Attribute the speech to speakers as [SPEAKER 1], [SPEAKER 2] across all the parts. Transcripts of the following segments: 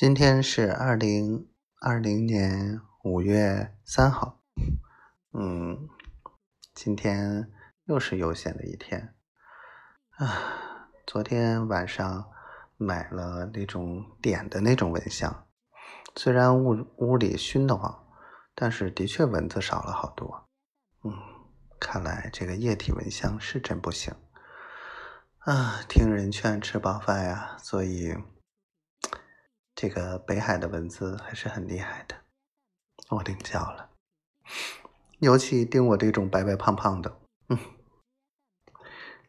[SPEAKER 1] 今天是二零二零年五月三号，嗯，今天又是悠闲的一天啊。昨天晚上买了那种点的那种蚊香，虽然屋屋里熏得慌，但是的确蚊子少了好多。嗯，看来这个液体蚊香是真不行啊。听人劝，吃饱饭呀，所以。这个北海的蚊子还是很厉害的，我领教了，尤其叮我这种白白胖胖的，嗯。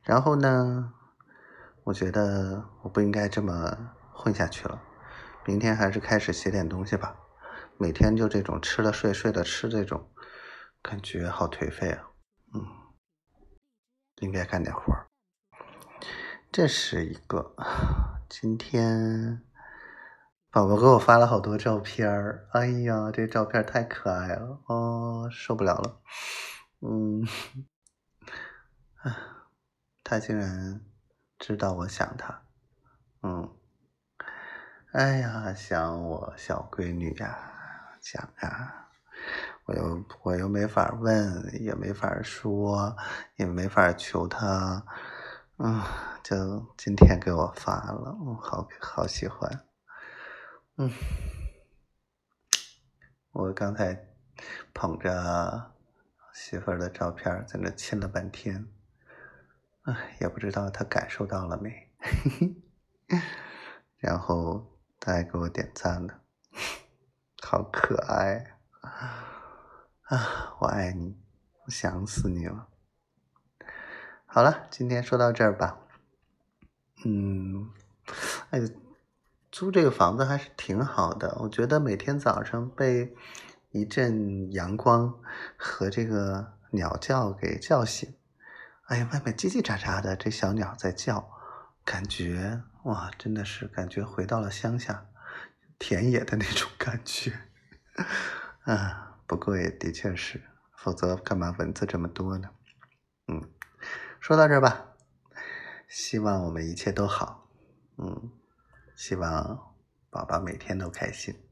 [SPEAKER 1] 然后呢，我觉得我不应该这么混下去了，明天还是开始写点东西吧。每天就这种吃了睡，睡了吃，这种感觉好颓废啊，嗯，应该干点活。这是一个，今天。宝宝给我发了好多照片儿，哎呀，这照片太可爱了，哦，受不了了，嗯，他竟然知道我想他，嗯，哎呀，想我小闺女呀，想啊，我又我又没法问，也没法说，也没法求他，嗯，就今天给我发了，嗯，好好喜欢。嗯，我刚才捧着媳妇儿的照片在那亲了半天，哎，也不知道他感受到了没。然后他还给我点赞了，好可爱啊！我爱你，我想死你了。好了，今天说到这儿吧。嗯，哎。租这个房子还是挺好的，我觉得每天早上被一阵阳光和这个鸟叫给叫醒，哎呀，外面叽叽喳喳的，这小鸟在叫，感觉哇，真的是感觉回到了乡下田野的那种 感觉啊。不过也的确是，否则干嘛蚊子这么多呢？嗯，说到这儿吧，希望我们一切都好，嗯。希望宝宝每天都开心。